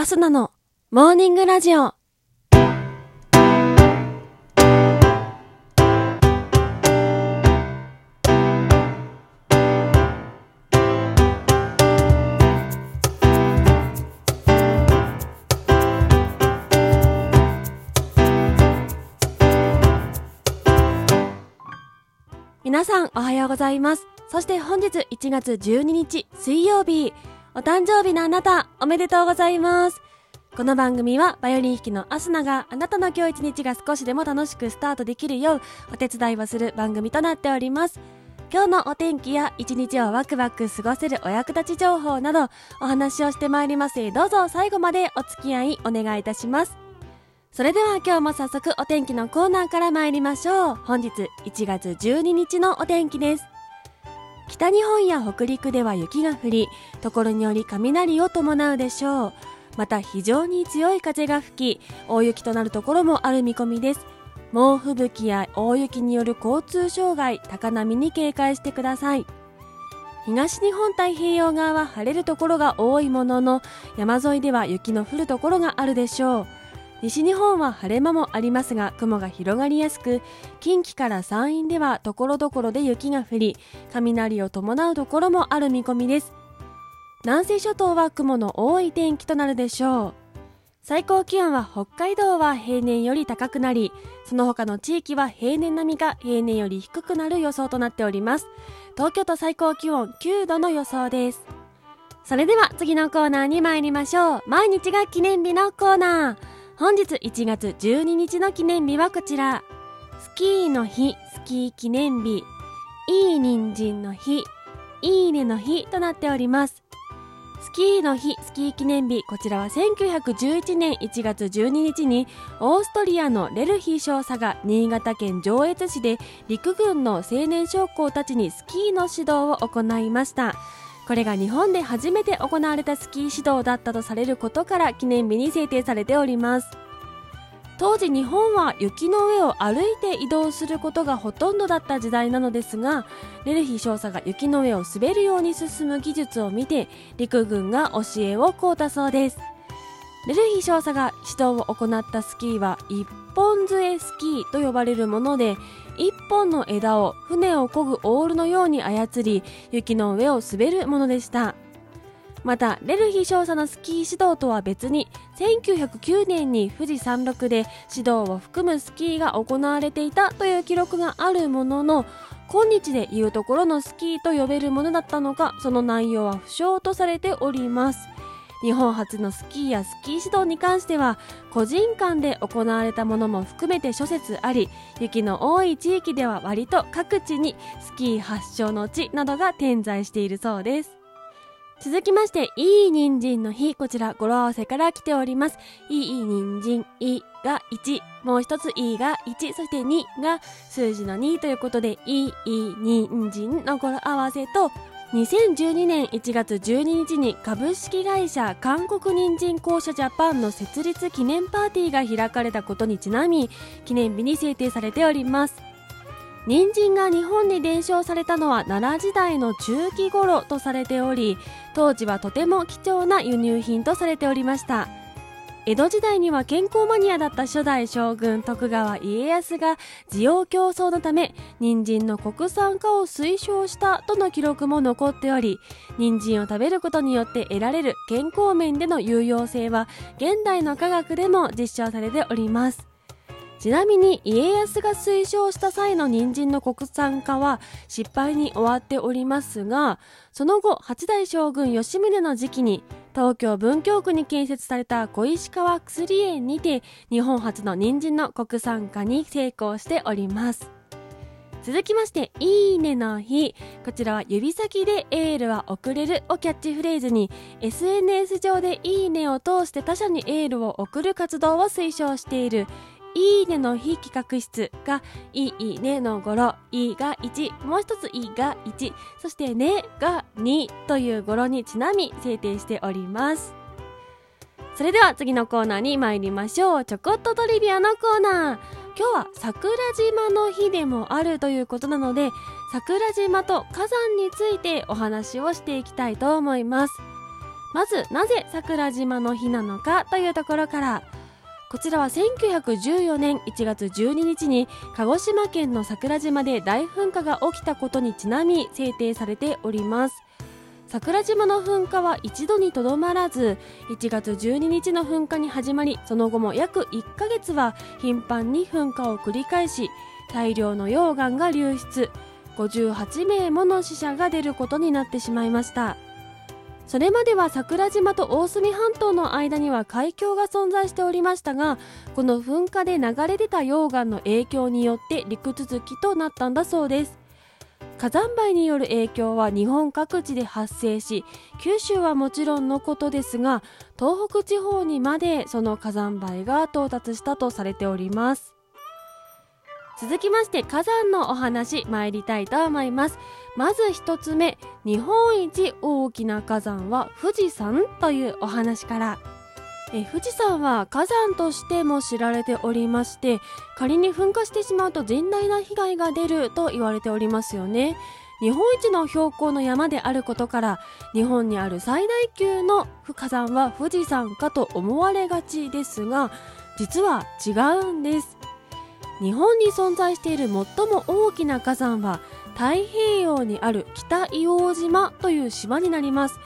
アスナのモーニングラジオ。皆さんおはようございます。そして本日1月12日水曜日、お誕生日のあなた、おめでとうございます。この番組はバイオリン弾きのアスナがあなたの今日一日が少しでも楽しくスタートできるようお手伝いをする番組となっております。今日のお天気や一日をワクワク過ごせるお役立ち情報などお話をしてまいりますどうぞ最後までお付き合いお願いいたします。それでは今日も早速お天気のコーナーから参りましょう。本日1月12日のお天気です。北日本や北陸では雪が降り、ところにより雷を伴うでしょう。また非常に強い風が吹き、大雪となるところもある見込みです。猛吹雪や大雪による交通障害、高波に警戒してください。東日本太平洋側は晴れるところが多いものの、山沿いでは雪の降るところがあるでしょう。西日本は晴れ間もありますが雲が広がりやすく近畿から山陰ではところどころで雪が降り雷を伴うところもある見込みです。南西諸島は雲の多い天気となるでしょう。最高気温は北海道は平年より高くなりその他の地域は平年並みか平年より低くなる予想となっております。東京都最高気温9度の予想です。それでは次のコーナーに参りましょう。毎日が記念日のコーナー。本日1月12日の記念日はこちら。スキーの日、スキー記念日、いい人参の日、いいねの日となっております。スキーの日、スキー記念日、こちらは1911年1月12日にオーストリアのレルヒ少佐が新潟県上越市で陸軍の青年将校たちにスキーの指導を行いました。これが日本で初めて行われたスキー指導だったとされることから記念日に制定されております。当時日本は雪の上を歩いて移動することがほとんどだった時代なのですがレルヒ少佐が雪の上を滑るように進む技術を見て陸軍が教えを請うたそうです。レルヒ少佐が指導を行ったスキーは一本杖スキーと呼ばれるもので一本の枝を船を漕ぐオールのように操り雪の上を滑るものでした。またレルヒ少佐のスキー指導とは別に1909年に富士山麓で指導を含むスキーが行われていたという記録があるものの今日でいうところのスキーと呼べるものだったのかその内容は不詳とされております。日本初のスキーやスキー指導に関しては個人間で行われたものも含めて諸説あり雪の多い地域では割と各地にスキー発祥の地などが点在しているそうです続きまして、いい人参の日、こちら語呂合わせから来ております。いい人参、いが1、もう一ついが1、そして2が数字の2ということで、いい人参の語呂合わせと、2012年1月12日に株式会社韓国人参公社ジャパンの設立記念パーティーが開かれたことにちなみ記念日に制定されております。人参が日本に伝承されたのは奈良時代の中期頃とされており当時はとても貴重な輸入品とされておりました。江戸時代には健康マニアだった初代将軍徳川家康が需要競争のため人参の国産化を推奨したとの記録も残っており人参を食べることによって得られる健康面での有用性は現代の科学でも実証されております。ちなみに家康が推奨した際の人参の国産化は失敗に終わっておりますがその後八代将軍吉宗の時期に東京文京区に建設された小石川薬園にて日本初の人参の国産化に成功しております続きまして、いいねの日。こちらは指先でエールは送れるをキャッチフレーズに、SNS 上でいいねを通して他者にエールを送る活動を推奨しているいいねの日企画室が、いいねの語呂、いが1、もう一ついが1、そしてねが2という語呂にちなみ制定しております。それでは次のコーナーに参りましょう。ちょこっとトリビアのコーナー。今日は桜島の日でもあるということなので、桜島と火山についてお話をしていきたいと思います。まずなぜ桜島の日なのかというところからこちらは1914年1月12日に鹿児島県の桜島で大噴火が起きたことにちなみ制定されております。桜島の噴火は一度にとどまらず1月12日の噴火に始まりその後も約1ヶ月は頻繁に噴火を繰り返し大量の溶岩が流出。58名もの死者が出ることになってしまいました。それまでは桜島と大隅半島の間には海峡が存在しておりましたがこの噴火で流れ出た溶岩の影響によって陸続きとなったんだそうです。火山灰による影響は日本各地で発生し九州はもちろんのことですが東北地方にまでその火山灰が到達したとされております。続きまして火山のお話参りたいと思います。まず一つ目日本一大きな火山は富士山というお話から。え富士山は火山としても知られておりまして仮に噴火してしまうと甚大な被害が出ると言われておりますよね。日本一の標高の山であることから日本にある最大級の火山は富士山かと思われがちですが実は違うんです。日本に存在している最も大きな火山は太平洋にある北硫黄島という島になります。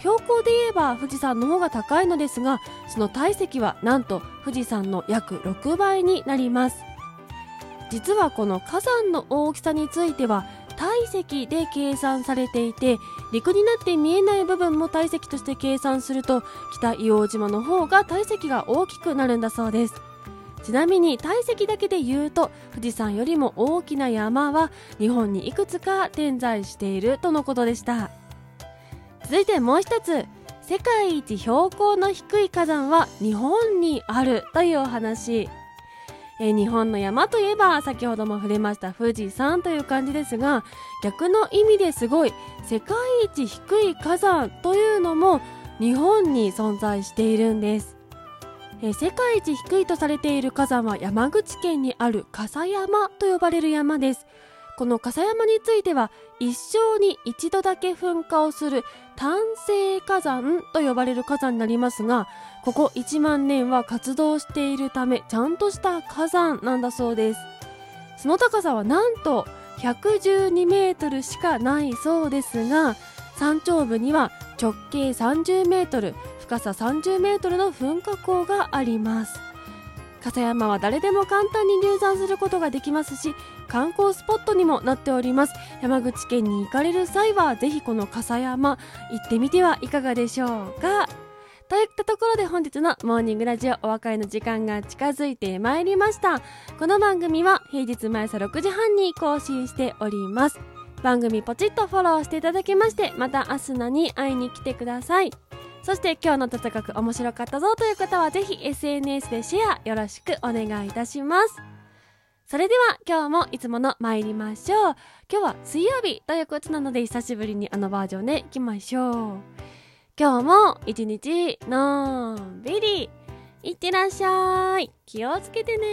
標高で言えば富士山の方が高いのですがその体積はなんと富士山の約6倍になります。実はこの火山の大きさについては体積で計算されていて陸になって見えない部分も体積として計算すると北硫黄島の方が体積が大きくなるんだそうです。ちなみに体積だけで言うと富士山よりも大きな山は日本にいくつか点在しているとのことでした。続いてもう一つ世界一標高の低い火山は日本にあるというお話。え日本の山といえば先ほども触れました富士山という感じですが逆の意味ですごい世界一低い火山というのも日本に存在しているんです。え世界一低いとされている火山は山口県にある笠山と呼ばれる山です。この笠山については一生に一度だけ噴火をする単性火山と呼ばれる火山になりますがここ1万年は活動しているためちゃんとした火山なんだそうです。その高さはなんと112メートルしかないそうですが山頂部には直径30メートル深さ30メートルの噴火口があります。笠山は誰でも簡単に入山することができますし観光スポットにもなっております。山口県に行かれる際はぜひこの笠山行ってみてはいかがでしょうか。といったところで本日のモーニングラジオお別れの時間が近づいてまいりました。この番組は平日毎朝6時半に更新しております。番組ポチッとフォローしていただきましてまたアスナに会いに来てくださいそして今日の戦く面白かったぞという方はぜひ SNS でシェアよろしくお願いいたします。それでは今日もいつもの参りましょう。今日は水曜日ということなので久しぶりにあのバージョンでいきましょう。今日も一日のんびりいってらっしゃい。気をつけてね